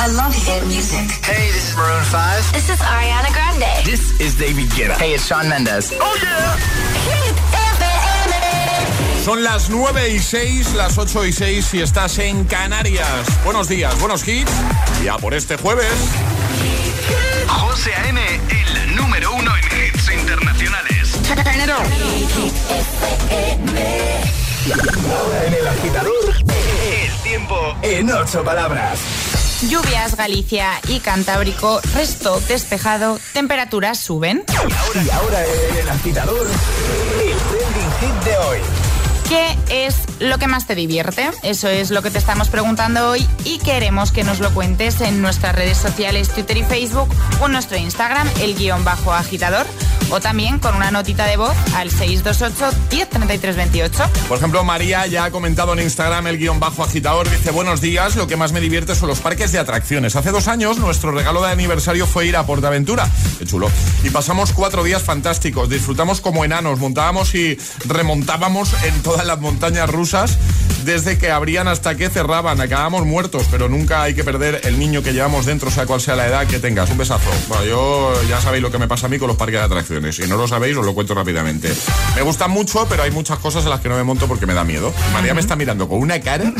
I love hit music. Hey, this is Maroon 5. This is Ariana Grande. This is David Guetta. Hey, it's Sean Mendes. Oh yeah. Hit FM. Son las 9 y 6, las 8 y 6 si estás en Canarias. Buenos días, buenos hits. Ya por este jueves. José A.M., el número uno en hits internacionales. Ahora en el agitador, El tiempo en ocho palabras. Lluvias, Galicia y Cantábrico, resto despejado, temperaturas suben. Y ahora en el agitador, el trending hit de hoy. ¿Qué es lo que más te divierte? Eso es lo que te estamos preguntando hoy y queremos que nos lo cuentes en nuestras redes sociales Twitter y Facebook o nuestro Instagram, el guion bajo agitador, o también con una notita de voz al 628 103328. Por ejemplo, María ya ha comentado en Instagram el guion bajo agitador. Dice, buenos días, lo que más me divierte son los parques de atracciones. Hace dos años nuestro regalo de aniversario fue ir a Portaventura. Qué chulo. Y pasamos cuatro días fantásticos. Disfrutamos como enanos. Montábamos y remontábamos en todas las montañas rusas desde que abrían hasta que cerraban. Acabamos muertos, pero nunca hay que perder el niño que llevamos dentro, sea cual sea la edad que tengas. Un besazo. Bueno, yo ya sabéis lo que me pasa a mí con los parques de atracciones. Si no lo sabéis, os lo cuento rápidamente. Me gustan mucho, pero hay muchas cosas en las que no me monto porque me da miedo. María me está mirando con una cara.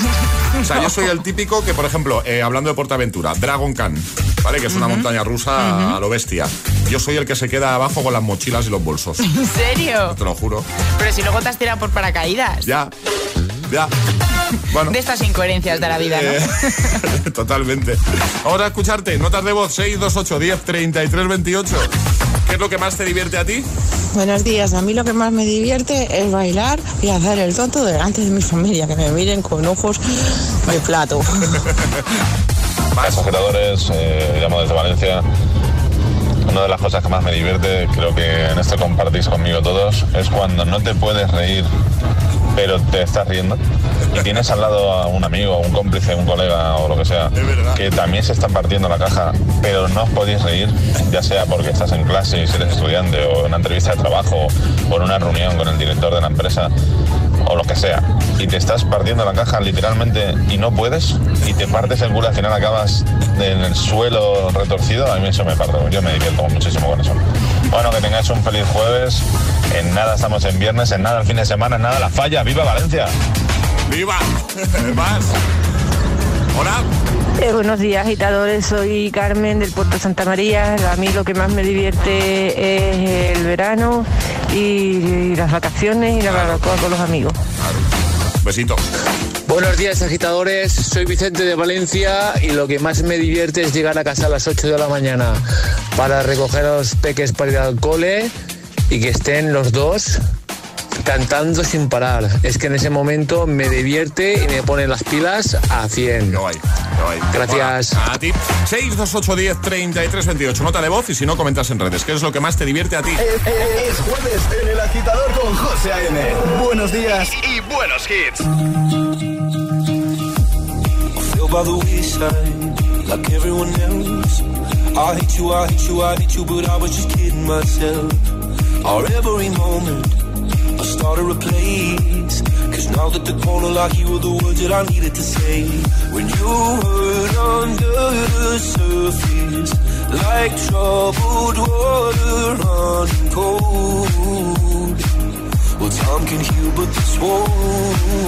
O sea, yo soy el típico que, por ejemplo, eh, hablando de Portaventura, Dragon Khan, ¿vale? Que es una montaña rusa a lo bestia. Yo soy el que se queda abajo con las mochilas y los bolsos. ¿En serio? Te lo juro. Pero si luego te has tirado por paracaídas. Ya. Ya. Bueno. De estas incoherencias de la vida, ¿no? Eh, Totalmente. Ahora a escucharte. Notas de voz 628 10 33 28. ¿Qué es lo que más te divierte a ti? Buenos días, a mí lo que más me divierte es bailar y hacer el tonto delante de mi familia, que me miren con ojos de plato. Más. agitadores, eh, llamo desde Valencia. Una de las cosas que más me divierte, creo que en esto compartís conmigo todos, es cuando no te puedes reír, pero te estás riendo. Y tienes al lado a un amigo, un cómplice, un colega o lo que sea, que también se están partiendo la caja, pero no os podéis reír, ya sea porque estás en clase y si eres estudiante o en una entrevista de trabajo o en una reunión con el director de la empresa o lo que sea, y te estás partiendo la caja literalmente y no puedes, y te partes el culo, al final acabas en el suelo retorcido, a mí eso me parto, yo me divierto muchísimo con eso. Bueno, que tengáis un feliz jueves, en nada estamos en viernes, en nada el fin de semana, en nada la falla, ¡viva Valencia! ¡Viva! Más. Hola. Eh, buenos días, agitadores. Soy Carmen del Puerto Santa María. A mí lo que más me divierte es el verano y, y las vacaciones y la barbacoa con los amigos. Besito. Buenos días, agitadores. Soy Vicente de Valencia y lo que más me divierte es llegar a casa a las 8 de la mañana para recoger a los peques para ir al cole y que estén los dos cantando sin parar. Es que en ese momento me divierte y me pone las pilas a 100. Qué guay, qué guay. Gracias. Hola, a ti. 628 10 33 28. Nota de voz y si no, comentas en redes. ¿Qué es lo que más te divierte a ti? Es, es- es jueves en el agitador con José A.M. Buenos días. y buenos hits. feel by the wayside like everyone else. I hate you, I hate you, I hate you, but I was just kidding myself. Our every moment, I started a place. Cause now that the corner lock, you were the words that I needed to say. When you hurt under the surface, like troubled water running cold. Well, time can heal, but this won't.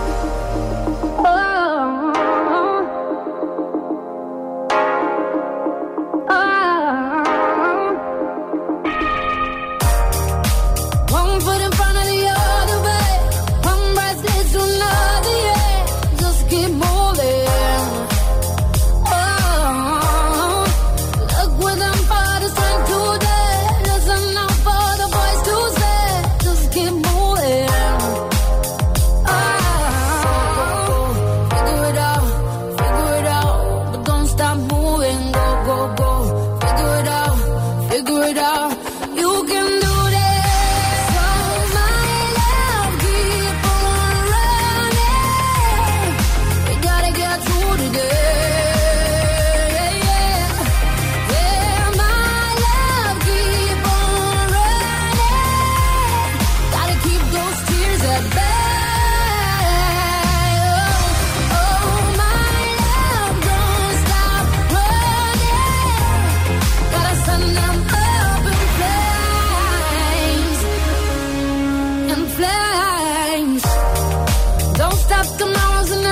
up, come on,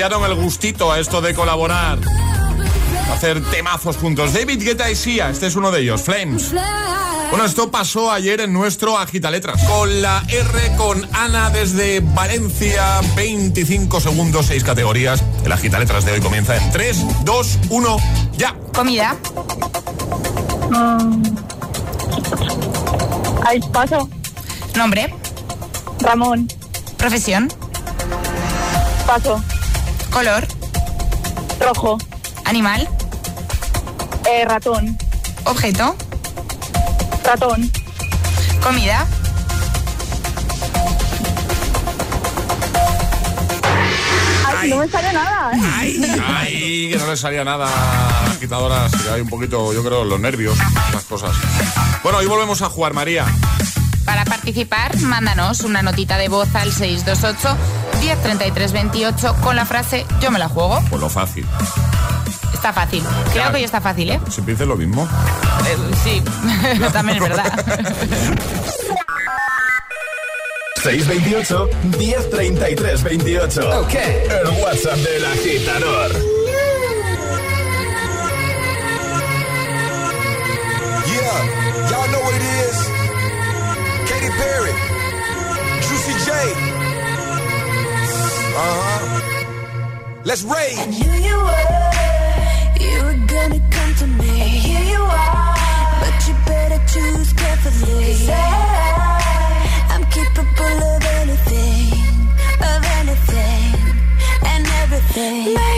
pillaron el gustito a esto de colaborar, hacer temazos juntos. David Guetta y Sia, este es uno de ellos, Flames. Bueno, esto pasó ayer en nuestro Agitaletras. Con la R, con Ana desde Valencia, 25 segundos, 6 categorías. El Agitaletras de hoy comienza en 3, 2, 1, ya. Comida. Mm. Paso. Nombre. Ramón. Profesión. Paso. Color. Rojo. Animal. Eh, ratón. Objeto. Ratón. Comida. Ay, no me sale nada. ¿eh? Ay, que no le salía nada. Quitadoras, que hay un poquito, yo creo, los nervios, las cosas. Bueno, hoy volvemos a jugar, María. Para participar, mándanos una notita de voz al 628. 103328 con la frase Yo me la juego. Pues lo fácil. Está fácil. Creo claro. que ya está fácil, ¿eh? Siempre dice lo mismo. Eh, sí, también es verdad. 628 103328. Ok. El WhatsApp del agitador. Uh-huh. Let's rage. You were, you were gonna come to me. And here you are, but you better choose carefully. I, I'm capable of anything, of anything, and everything.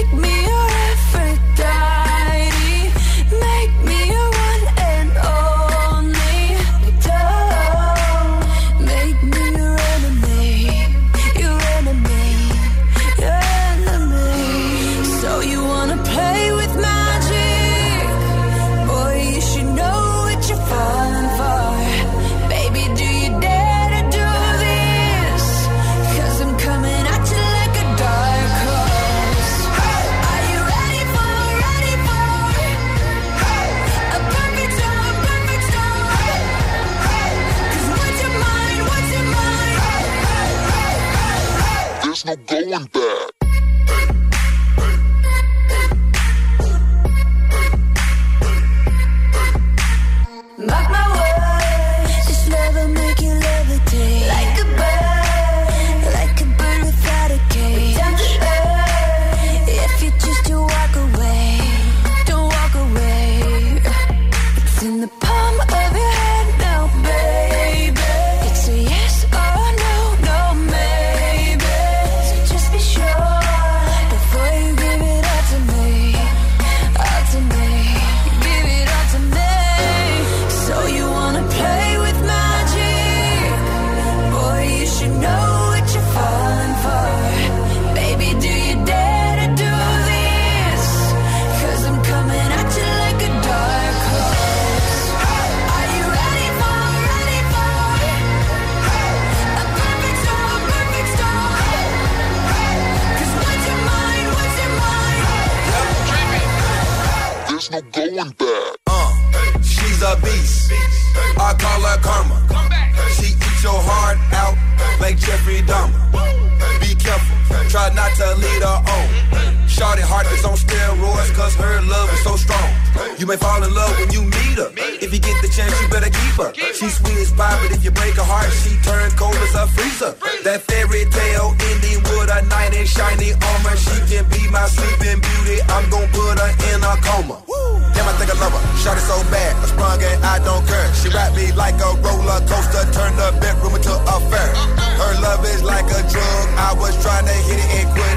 like a roller coaster, turn the bedroom into a fair. Her love is like a drug, I was trying to hit it and quit.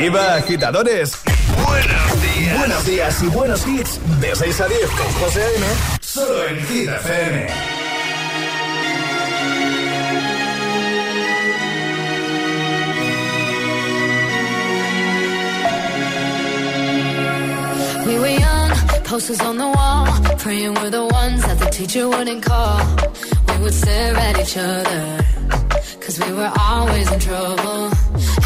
Arriba, agitadores. Buenos días. Buenos días y buenos hits. De 6 a 10 con José A.M. Solo en Hit FM. We were young, posters on the wall, praying we're the ones that the teacher wouldn't call. We would stare at each other, cause we were always in trouble.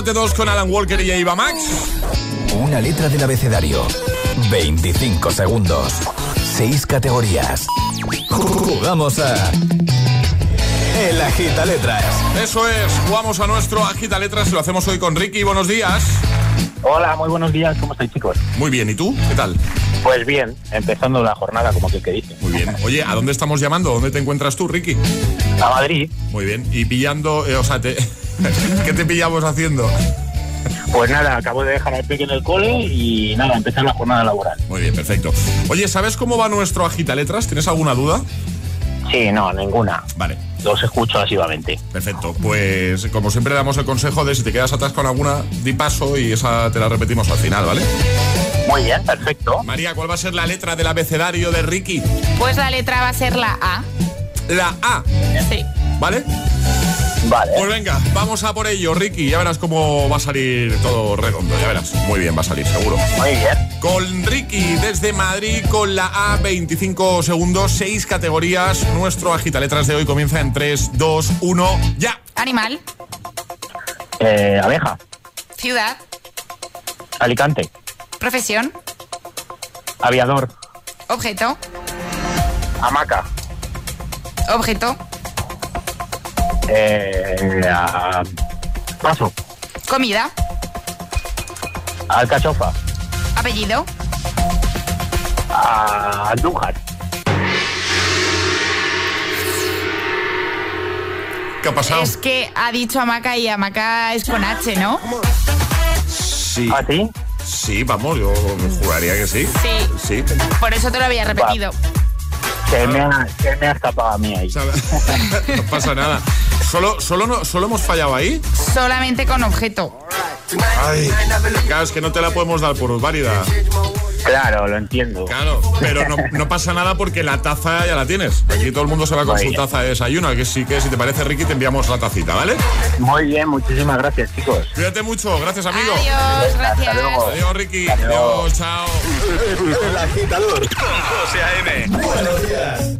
Parte 2 con Alan Walker y Eva Max. Una letra del abecedario. 25 segundos. 6 categorías. Jugamos a. El Agita Letras. Eso es, jugamos a nuestro Agita Letras lo hacemos hoy con Ricky. Buenos días. Hola, muy buenos días, ¿cómo estáis chicos? Muy bien, ¿y tú? ¿Qué tal? Pues bien, empezando la jornada como que, que dice. Muy bien. Oye, ¿a dónde estamos llamando? ¿Dónde te encuentras tú, Ricky? A Madrid. Muy bien. Y pillando, eh, o sea, te- ¿qué te pillamos haciendo? Pues nada, acabo de dejar al peque en el cole y nada, empezar la jornada laboral. Muy bien, perfecto. Oye, ¿sabes cómo va nuestro Agita Letras? ¿Tienes alguna duda? Sí, no, ninguna. Vale. Los escucho asivamente. Perfecto, pues como siempre damos el consejo de si te quedas atrás con alguna, di paso y esa te la repetimos al final, ¿vale? Muy bien, perfecto. María, ¿cuál va a ser la letra del abecedario de Ricky? Pues la letra va a ser la A. La A. Sí. ¿Vale? Vale. Pues venga, vamos a por ello, Ricky. Ya verás cómo va a salir todo redondo, ya verás. Muy bien, va a salir, seguro. Muy bien. Con Ricky desde Madrid con la A, 25 segundos, 6 categorías. Nuestro agita letras de hoy comienza en 3, 2, 1, ya. Animal, Eh, abeja, ciudad, Alicante, profesión, aviador, objeto, hamaca, objeto, eh, a- paso, comida, alcachofa, apellido, a- andújar, ¿Qué ha pasado? Es que ha dicho Amaca y Amaca es con H, ¿no? Sí. ¿Ah, sí? Sí, vamos, yo juraría que sí. Sí. Sí. Por eso te lo había repetido. Se me ha, se me ha escapado a mí ahí. no pasa nada. Solo, solo, no, solo hemos fallado ahí. Solamente con objeto. Ay, claro, es que no te la podemos dar por válida. Claro, lo entiendo. Claro, pero no, no pasa nada porque la taza ya la tienes. Aquí todo el mundo se va con Muy su bien. taza de desayuno. Que sí que si te parece, Ricky, te enviamos la tacita, ¿vale? Muy bien, muchísimas gracias, chicos. Cuídate mucho, gracias amigo. Adiós, gracias. Adiós, Ricky. Adiós, chao. El agitador. Con José A.M. Buenos días.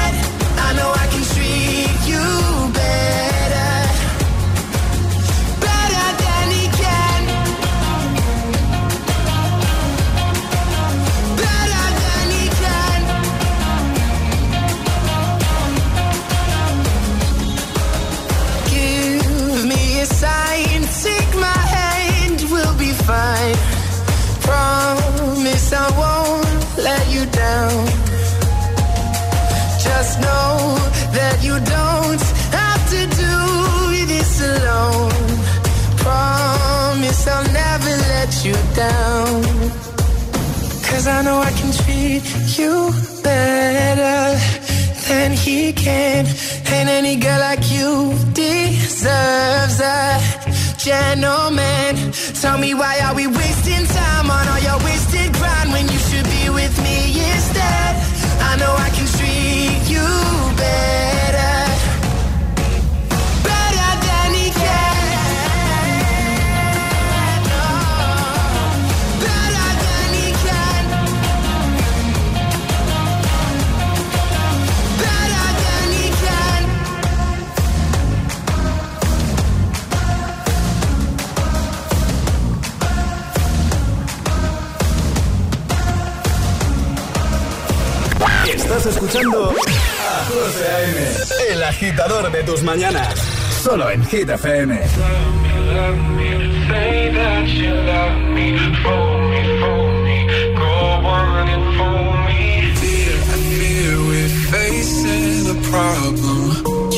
Mañanas. Solo en Hit FM.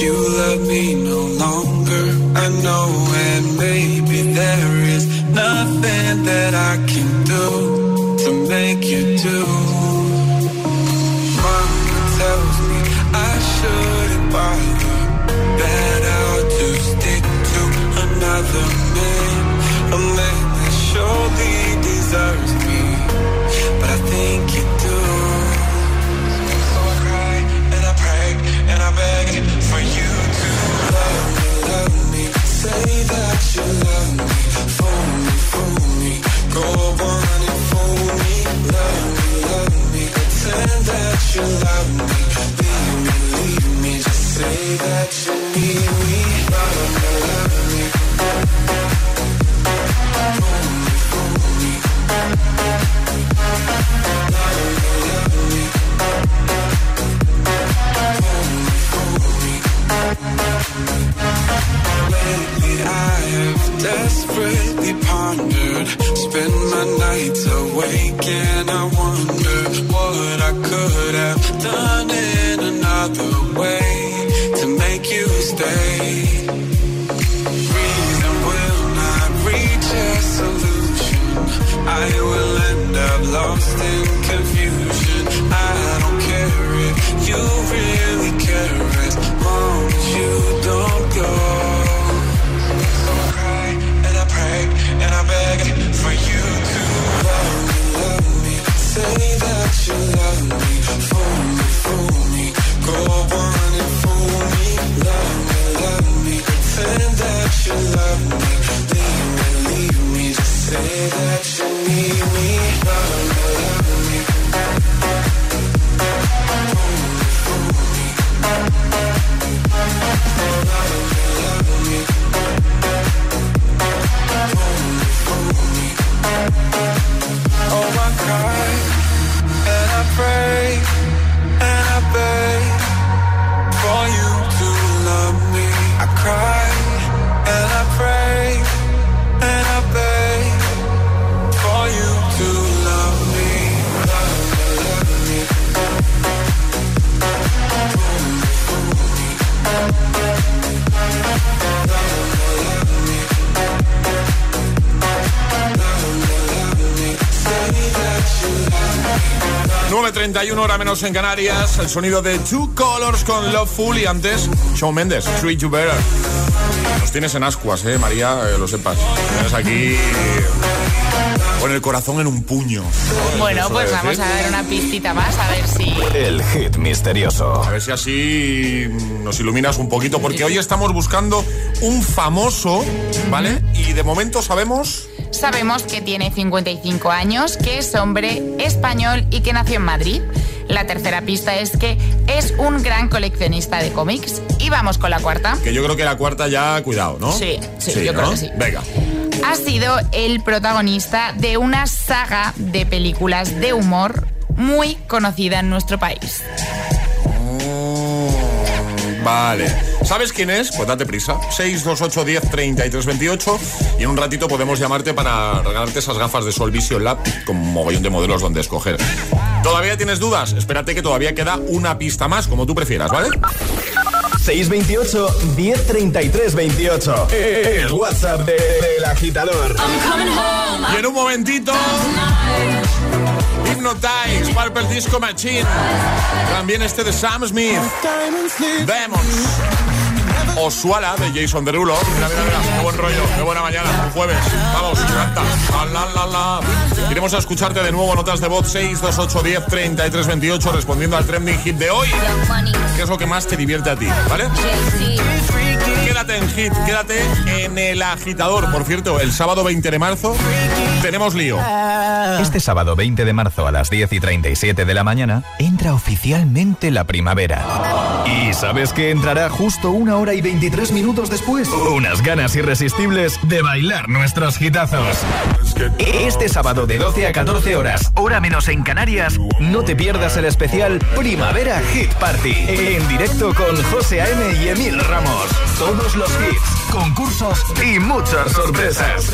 You love me no longer, I know, and maybe there is nothing that I can do to make you do. 9.31 hora menos en Canarias, el sonido de Two Colors con Loveful y antes Shawn Mendes, Treat You Better. Nos tienes en ascuas, eh, María, eh, lo sepas. Tienes aquí con el corazón en un puño. Bueno, Eso pues vamos decir. a ver una pistita más, a ver si... El hit misterioso. A ver si así nos iluminas un poquito, porque hoy estamos buscando un famoso, ¿vale? Y de momento sabemos... Sabemos que tiene 55 años, que es hombre español y que nació en Madrid. La tercera pista es que es un gran coleccionista de cómics. Y vamos con la cuarta. Que yo creo que la cuarta ya, cuidado, ¿no? Sí, sí, yo creo que sí. Venga. Ha sido el protagonista de una saga de películas de humor muy conocida en nuestro país. Vale. ¿Sabes quién es? Pues date prisa. 628 10 33 28 y en un ratito podemos llamarte para regalarte esas gafas de Sol Vision Lab con un mogollón de modelos donde escoger. ¿Todavía tienes dudas? Espérate que todavía queda una pista más, como tú prefieras, ¿vale? 628 1033 28. El WhatsApp de- del agitador. Y en un momentito. Hypnotize, Purple Disco Machine. También este de Sam Smith. Demons. Oswala de Jason Derulo. Mira, mira, mira. Qué buen rollo. Qué buena mañana. Un jueves. Vamos, canta. La, la, la. Iremos a escucharte de nuevo. Notas de voz 628 10 33 28 respondiendo al trending hit de hoy. ¿Qué es lo que más te divierte a ti? ¿Vale? Quédate en hit, quédate en el agitador. Por cierto, el sábado 20 de marzo tenemos lío. Este sábado 20 de marzo a las 10 y 37 de la mañana entra oficialmente la primavera. ¿Y sabes qué entrará justo una hora y 23 minutos después? Unas ganas irresistibles de bailar nuestros hitazos. Este sábado de 12 a 14 horas, hora menos en Canarias, no te pierdas el especial Primavera Hit Party. En directo con José A.M. y Emil Ramos. Todos los hits, concursos y muchas sorpresas.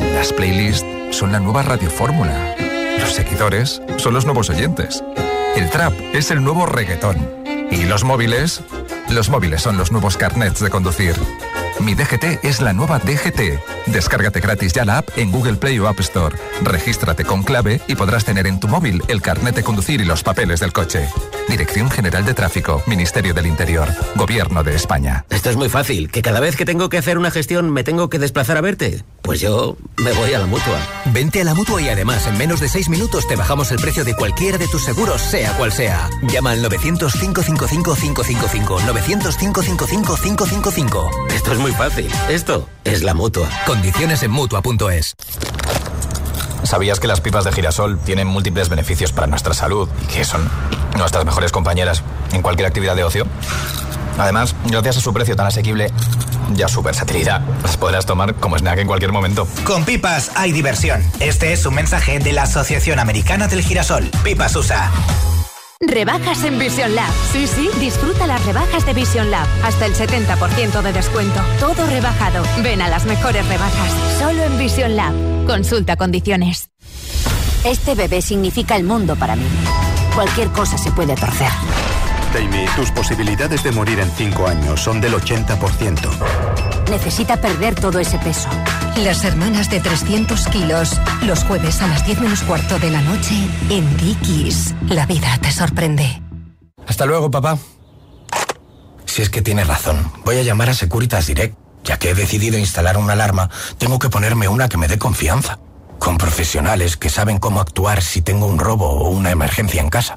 Las playlists son la nueva radiofórmula. Los seguidores son los nuevos oyentes. El trap es el nuevo reggaetón. Y los móviles, los móviles son los nuevos carnets de conducir. Mi DGT es la nueva DGT. Descárgate gratis ya la app en Google Play o App Store. Regístrate con clave y podrás tener en tu móvil el carnet de conducir y los papeles del coche. Dirección General de Tráfico, Ministerio del Interior, Gobierno de España. Esto es muy fácil, que cada vez que tengo que hacer una gestión me tengo que desplazar a verte. Pues yo me voy a la mutua. Vente a la mutua y además en menos de seis minutos te bajamos el precio de cualquiera de tus seguros, sea cual sea. Llama al 900-555-555. 900-555-555. Esto es muy fácil. Esto es la mutua. Condiciones en mutua.es. ¿Sabías que las pipas de girasol tienen múltiples beneficios para nuestra salud y que son nuestras mejores compañeras en cualquier actividad de ocio? Además, gracias a su precio tan asequible y a su versatilidad, las podrás tomar como snack en cualquier momento. Con pipas hay diversión. Este es un mensaje de la Asociación Americana del Girasol. Pipas USA. Rebajas en Vision Lab. Sí, sí, disfruta las rebajas de Vision Lab. Hasta el 70% de descuento. Todo rebajado. Ven a las mejores rebajas. Solo en Vision Lab. Consulta condiciones. Este bebé significa el mundo para mí. Cualquier cosa se puede torcer. Jamie, tus posibilidades de morir en 5 años son del 80%. Necesita perder todo ese peso. Las hermanas de 300 kilos, los jueves a las 10 menos cuarto de la noche en Dickies. La vida te sorprende. Hasta luego, papá. Si es que tienes razón, voy a llamar a Securitas Direct. Ya que he decidido instalar una alarma, tengo que ponerme una que me dé confianza. Con profesionales que saben cómo actuar si tengo un robo o una emergencia en casa.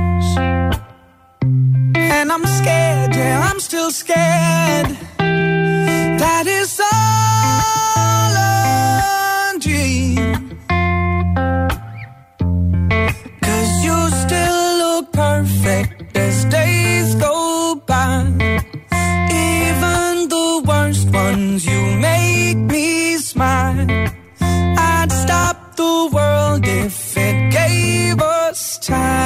And I'm scared, yeah, I'm still scared. That is all a dream. Cause you still look perfect as days go by. Even the worst ones, you make me smile. I'd stop the world if it gave us time.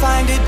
find it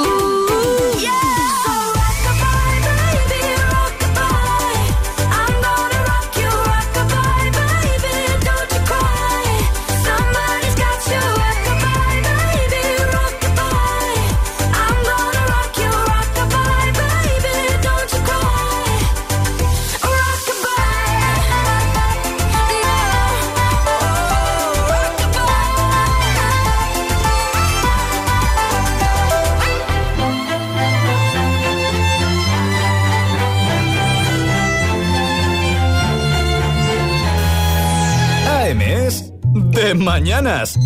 Mañanas.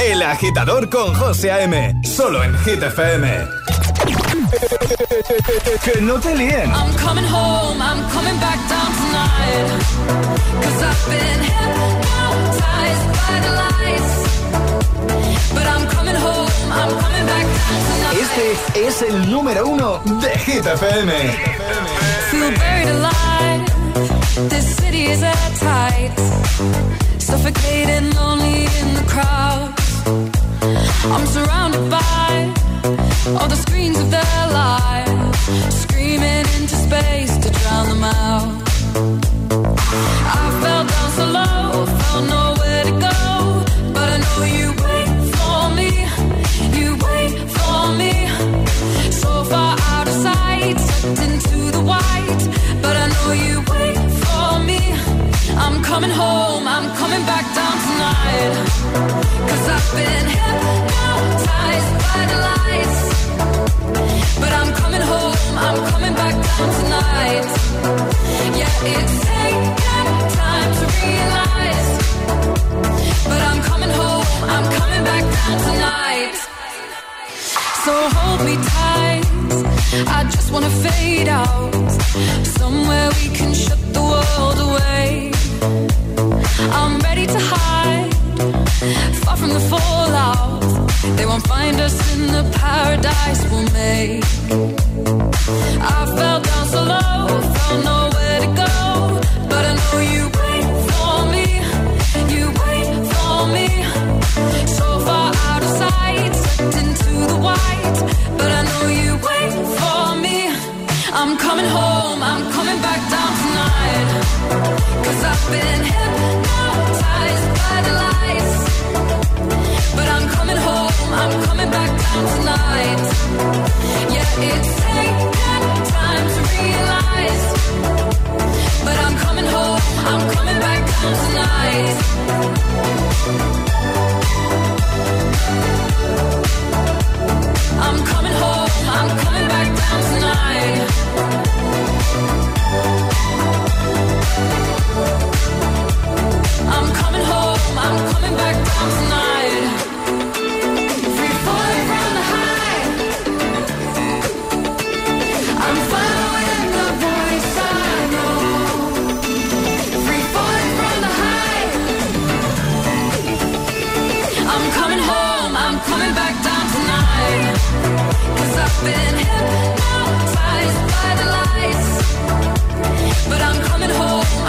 El agitador con José A.M. Solo en Hit FM. Que no te líen. I'm coming home, I'm coming back down tonight. Cause I've been hypnotized by the lights. But I'm coming home, I'm coming back down tonight. Este es el número uno de Hit FM. Feel buried alive. This city is at tight. Suffocating, lonely in the crowd. I'm surrounded by all the screens of their lives, screaming into space to drown them out. I fell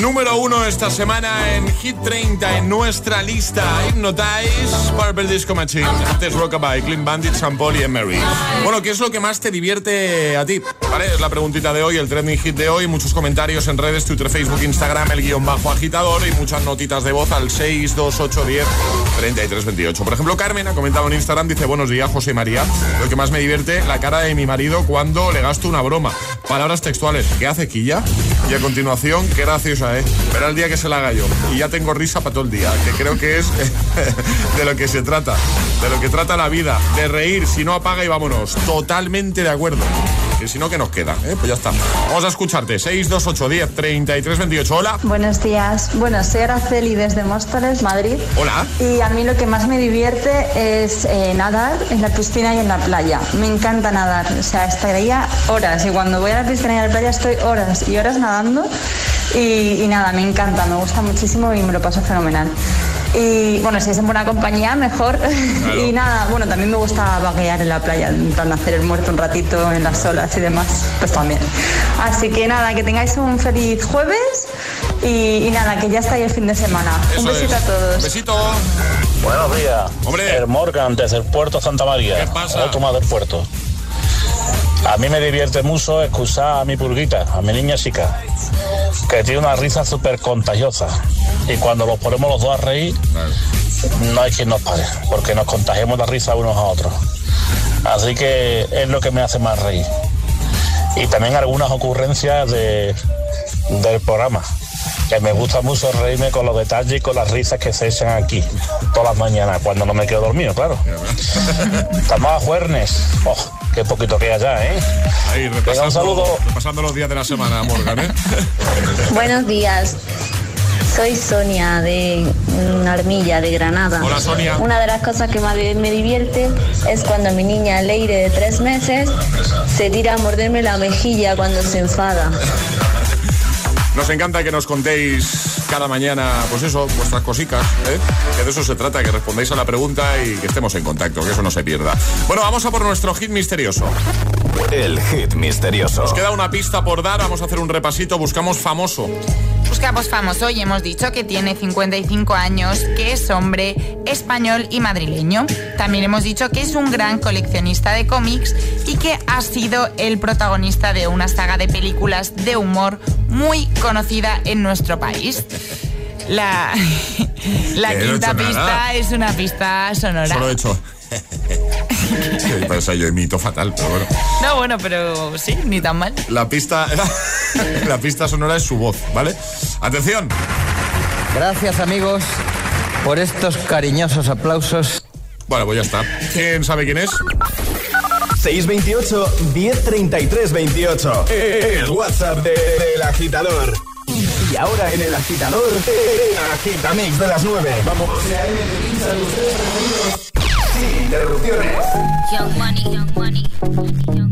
Número uno esta semana en Hit 30 en nuestra lista. Hypnotize, Purple Disco Machine. Antes Rockabye, Clean Bandit, San Paul y Emery. Bueno, ¿qué es lo que más te divierte a ti? ¿Vale? Es la preguntita de hoy, el trending hit de hoy. Muchos comentarios en redes, Twitter, Facebook, Instagram, el guion bajo agitador y muchas notitas de voz al 62810 3328. Por ejemplo, Carmen ha comentado en Instagram, dice, buenos días, José María. Lo que más me divierte, la cara de mi marido cuando le gasto una broma. Palabras textuales, ¿qué hace Quilla? Y a continuación, qué graciosa, ¿eh? Verá el día que se la haga yo. Y ya tengo risa para todo el día, que creo que es de lo que se trata, de lo que trata la vida, de reír, si no apaga y vámonos. Totalmente de acuerdo. Que si no, que nos queda, ¿eh? Pues ya está. Vamos a escucharte. 628 10 33 28. Hola. Buenos días. Bueno, soy Araceli desde Móstoles, Madrid. Hola. Y a mí lo que más me divierte es eh, nadar en la piscina y en la playa. Me encanta nadar. O sea, estaría horas. Y cuando voy a la piscina y a la playa estoy horas y horas nadando. Y, y nada, me encanta, me gusta muchísimo y me lo paso fenomenal. Y bueno, si es en buena compañía, mejor. y nada, bueno, también me gusta vaguear en la playa, en plan hacer el muerto un ratito en las olas y demás, pues también. Así que nada, que tengáis un feliz jueves y, y nada, que ya está ahí el fin de semana. un besito a todos. Besito. Buenos días. Hombre. El Morgan desde el puerto Santa María. ¿Qué pasa? Otro más del puerto. A mí me divierte mucho escuchar a mi pulguita, a mi niña chica, que tiene una risa súper contagiosa. Y cuando nos ponemos los dos a reír, no hay quien nos pare, porque nos contagiamos la risa unos a otros. Así que es lo que me hace más reír. Y también algunas ocurrencias de, del programa, que me gusta mucho reírme con los detalles y con las risas que se echan aquí todas las mañanas, cuando no me quedo dormido, claro. Estamos a jueves. Oh, qué poquito queda ya, ¿eh? Ahí, repasando, un saludo. repasando los días de la semana, Morgan, ¿eh? Buenos días. Soy Sonia de Armilla, de Granada. Hola, Sonia. Una de las cosas que más me divierte es cuando mi niña Leire de tres meses se tira a morderme la mejilla cuando se enfada. Nos encanta que nos contéis cada mañana, pues eso, vuestras cositas, ¿eh? que de eso se trata, que respondáis a la pregunta y que estemos en contacto, que eso no se pierda. Bueno, vamos a por nuestro hit misterioso. El hit misterioso. Nos queda una pista por dar, vamos a hacer un repasito, buscamos famoso. Buscamos famoso y hemos dicho que tiene 55 años, que es hombre, español y madrileño. También hemos dicho que es un gran coleccionista de cómics y que ha sido el protagonista de una saga de películas de humor muy conocida en nuestro país. La, he quinta pista nada. es una pista sonora. Solo he hecho. Sí, Parece yo imito fatal, pero bueno. No, bueno, pero sí, ni tan mal. La pista, la pista sonora es su voz, ¿vale? Atención. Gracias amigos. por estos cariñosos aplausos. Bueno, pues ya está. ¿Quién sabe quién es? 628 1033 28. El WhatsApp del de, agitador. Y ahora en el agitador, el agitamix de las 9. Vamos. Young money, young money, young money,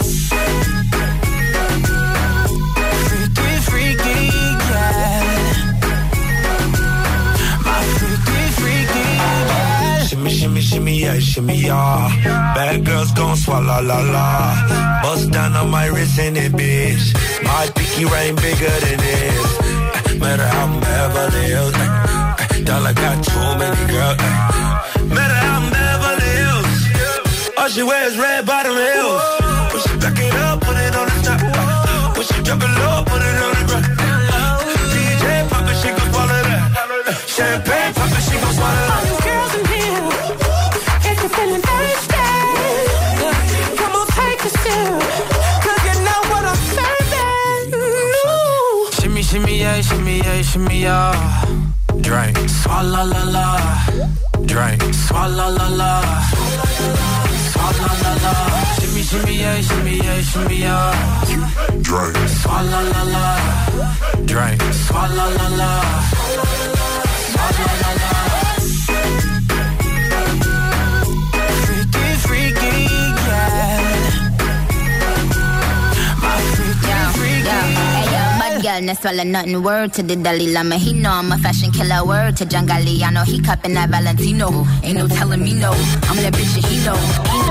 Shimmy, yeah, shimmy, yeah. Bad girls gon' swallow la la. Bust down on my wrist in it, bitch. My pinky ring bigger than this. Matter how I'm Beverly Hills. Dollar got too many girls. Matter how I'm Beverly Hills. All she wears red bottom heels. When she back it up, put it on the top. When she drop it low, put it on the ground. DJ pop it, she gon' swallow that. Champagne pop it, she gon' swallow that. Yeah, shimmy, yeah, shimmy, yeah. Drink, swalla la la. Drink, swalla la la. Swalla la la. Shimmy, shimmy, yeah, shimmy, yeah, shimmy, yeah. Drink, swalla la la. Drink, swalla la la. Swalla la la. No swallow nothing. Word to the Dalai Lama. He know I'm a fashion killer. Word to John Galliano. He cupping that Valentino. Ain't no telling me no. I'm that bitch that he know. He know.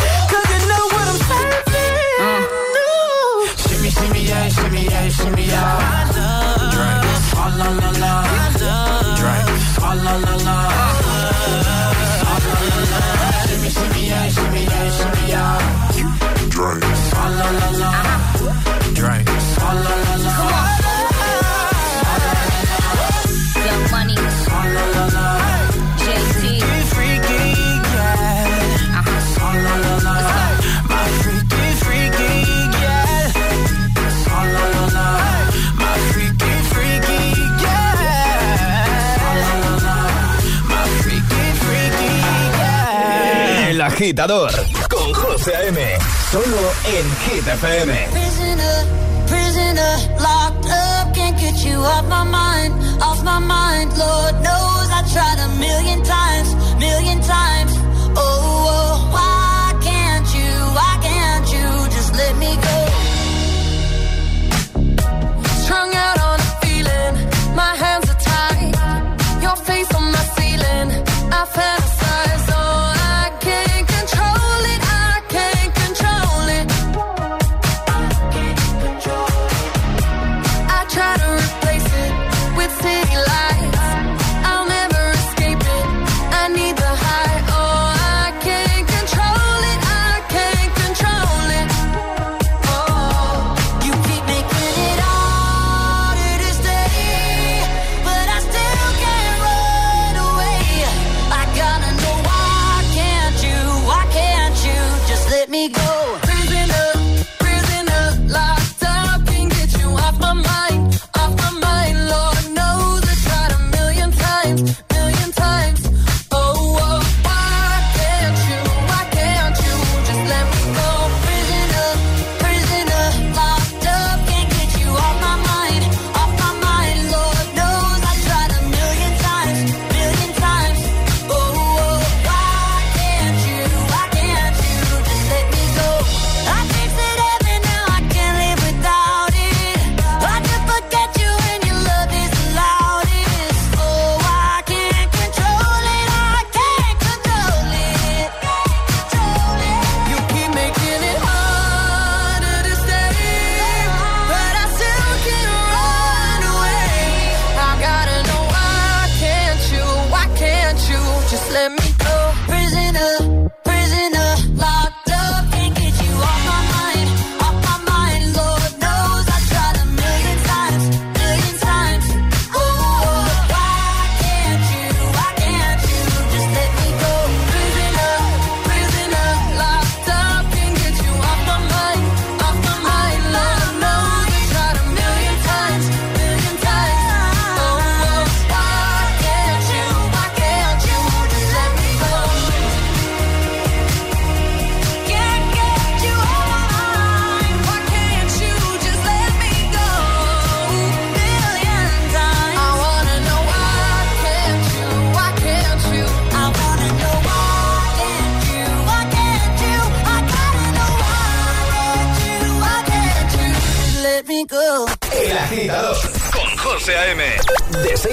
shimmy, yeah, shimmy, yeah, shimmy, yeah. Drink, swalla la la. Drink, swalla la la. Swalla la la. Shimmy, shimmy, yeah, shimmy, yeah, shimmy, yeah. La la. Drink, swalla la la. Agitador con José A.M. Solo en Hit FM. Prisoner, prisoner, locked up, can't get you off my mind, off my mind. Lord knows I tried a million times,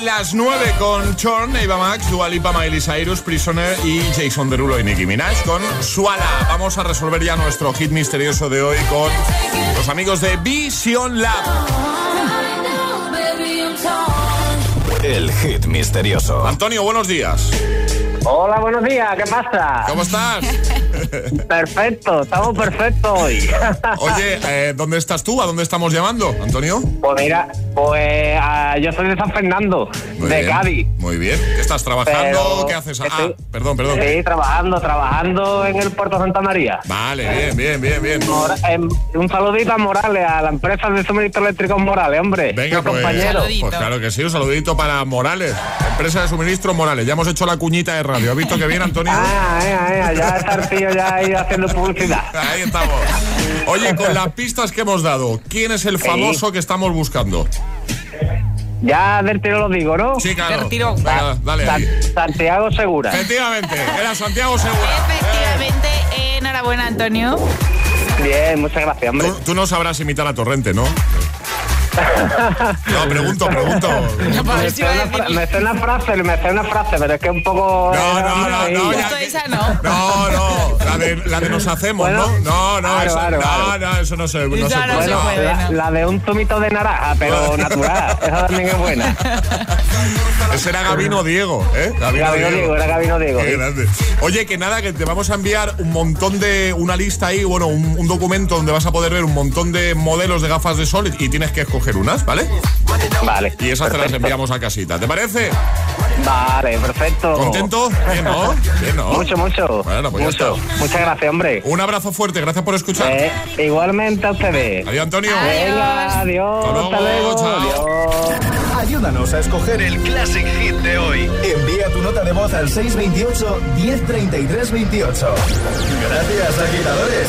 De las 9 con Chorn, Eva Max, Dua Lipa, Miley Cyrus, Prisoner y Jason Derulo y Nicki Minaj con Suala. Vamos a resolver ya nuestro hit misterioso de hoy con los amigos de Vision Lab. El hit misterioso. Antonio, buenos días. Hola, buenos días, ¿qué pasa? ¿Cómo estás? Perfecto, estamos perfectos hoy. Oye, eh, ¿dónde estás tú? ¿A dónde estamos llamando, Antonio? Pues mira, pues ah, yo soy de San Fernando, Muy de bien, Cádiz. Muy bien. ¿Qué estás trabajando? Pero ¿Qué haces? Ah, estoy- perdón, perdón. Sí, trabajando, trabajando en el puerto Santa María. Vale, bien, bien, bien, bien. Em, un saludito a Morales, a la empresa de suministro eléctrico Morales, hombre. Venga, pues, compañero. pues claro que sí, un saludito para Morales, empresa de suministro Morales. Ya hemos hecho la cuñita de radio. ¿Has visto que bien, Antonio? Ah, eh, eh, ya está el tío ya ahí haciendo publicidad. Ahí estamos. Oye, con las pistas que hemos dado, ¿quién es el famoso que estamos buscando? Ya del tiro lo digo, ¿no? Sí, claro. Venga, dale San- ahí. Santiago Segura. Efectivamente, era Santiago Segura. Efectivamente, enhorabuena, Antonio. Bien, muchas gracias, hombre. Tú, tú no sabrás imitar a Torrente, ¿no? No, pregunto, pregunto. me, sé una fra- me sé una frase, me sé una frase, pero es que un poco. No, eh, no, no, no, ya Justo esa no. No, no, la de, la de nos hacemos, Bueno, ¿no? No, no, claro, eso, claro, no, claro. no, eso no se, no se no puede. se puede, la, no. la de un zumito de naranja, pero natural. Esa también es buena. Ese era Gabino Diego, ¿eh? Gabino Diego, era Gabino Diego, Qué grande. Oye, que nada, que te vamos a enviar un montón de. Una lista ahí, bueno, un, un documento donde vas a poder ver un montón de modelos de gafas de sol y, y tienes que escoger unas, ¿vale? Vale. Y esas te las enviamos a casita. ¿Te parece? Vale, perfecto. ¿Contento? Bien, ¿no? Bien, ¿no? Mucho, mucho. Bueno, pues ya mucho. está. Muchas gracias, hombre. Un abrazo fuerte, gracias por escuchar. Eh, igualmente a ustedes. Adiós, Antonio. Venga, adiós. Hasta luego. Adiós. Ayúdanos a escoger el Classic Hit de hoy. Envía tu nota de voz al 628 1033 28. Gracias, agitadores.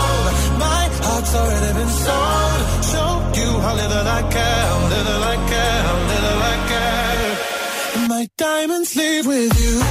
My heart's already been sold. Show you how little I care, little I care, little I care. My diamonds leave with you.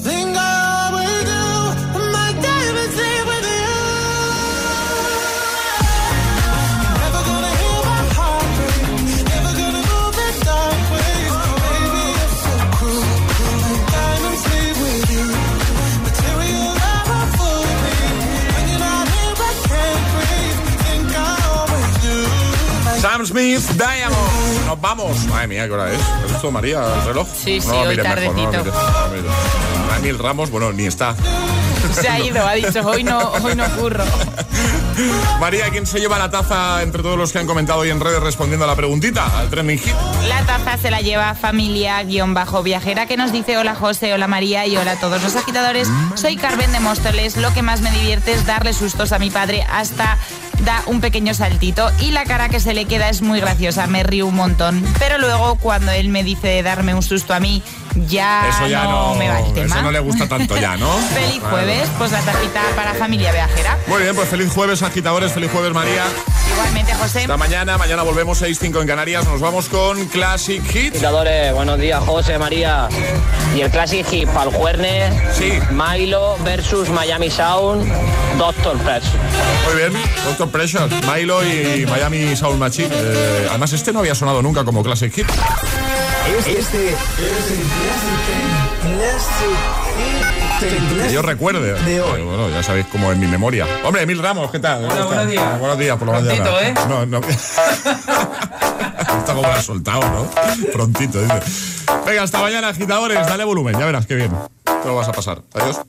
Smith, Diamond. Nos vamos. Madre mía, ¿qué hora es? ¿Es esto, María, el reloj? Sí, sí, no, hoy mires mejor, no, tardecito. mires. Daniel Ramos, bueno, ni está. Se ha ido, ha dicho, hoy no, hoy no curro. María, ¿quién se lleva la taza entre todos los que han comentado hoy en redes respondiendo a la preguntita? Al trending hit. La taza se la lleva familia-viajera que nos dice hola José, hola María y hola a todos los agitadores. Soy Carmen de Móstoles. Lo que más me divierte es darle sustos a mi padre hasta da un pequeño saltito y la cara que se le queda es muy graciosa, me río un montón. Pero luego cuando él me dice darme un susto a mí, ya, Eso ya no, me va el tema. Eso no le gusta tanto ya, ¿no? Feliz jueves, pues la tacita para familia viajera. Muy bien, pues feliz jueves, agitadores. Feliz jueves, María. Igualmente, José. Hasta mañana. Mañana volvemos 6-5 en Canarias. Nos vamos con Classic Hit. Agitadores, buenos días, José, María. Y el Classic Hit para el Juernes, Milo versus Miami Sound, Doctor Press. Muy bien, Doctor Pressure, Milo y Miami Sound Machine. Eh, además, este no había sonado nunca como Classic Hit. Este es el Que yo recuerde. De hoy. Bueno, ya sabéis cómo es mi memoria. Hombre, Emil Ramos, ¿qué tal? ¿Cómo buenos días. Buenos días, por la Prontito, mañana. ¿eh? No, no. Está como la has soltado, ¿no? Prontito, dice. Venga, hasta mañana, agitadores. Dale volumen, ya verás qué bien. Te lo vas a pasar. Adiós.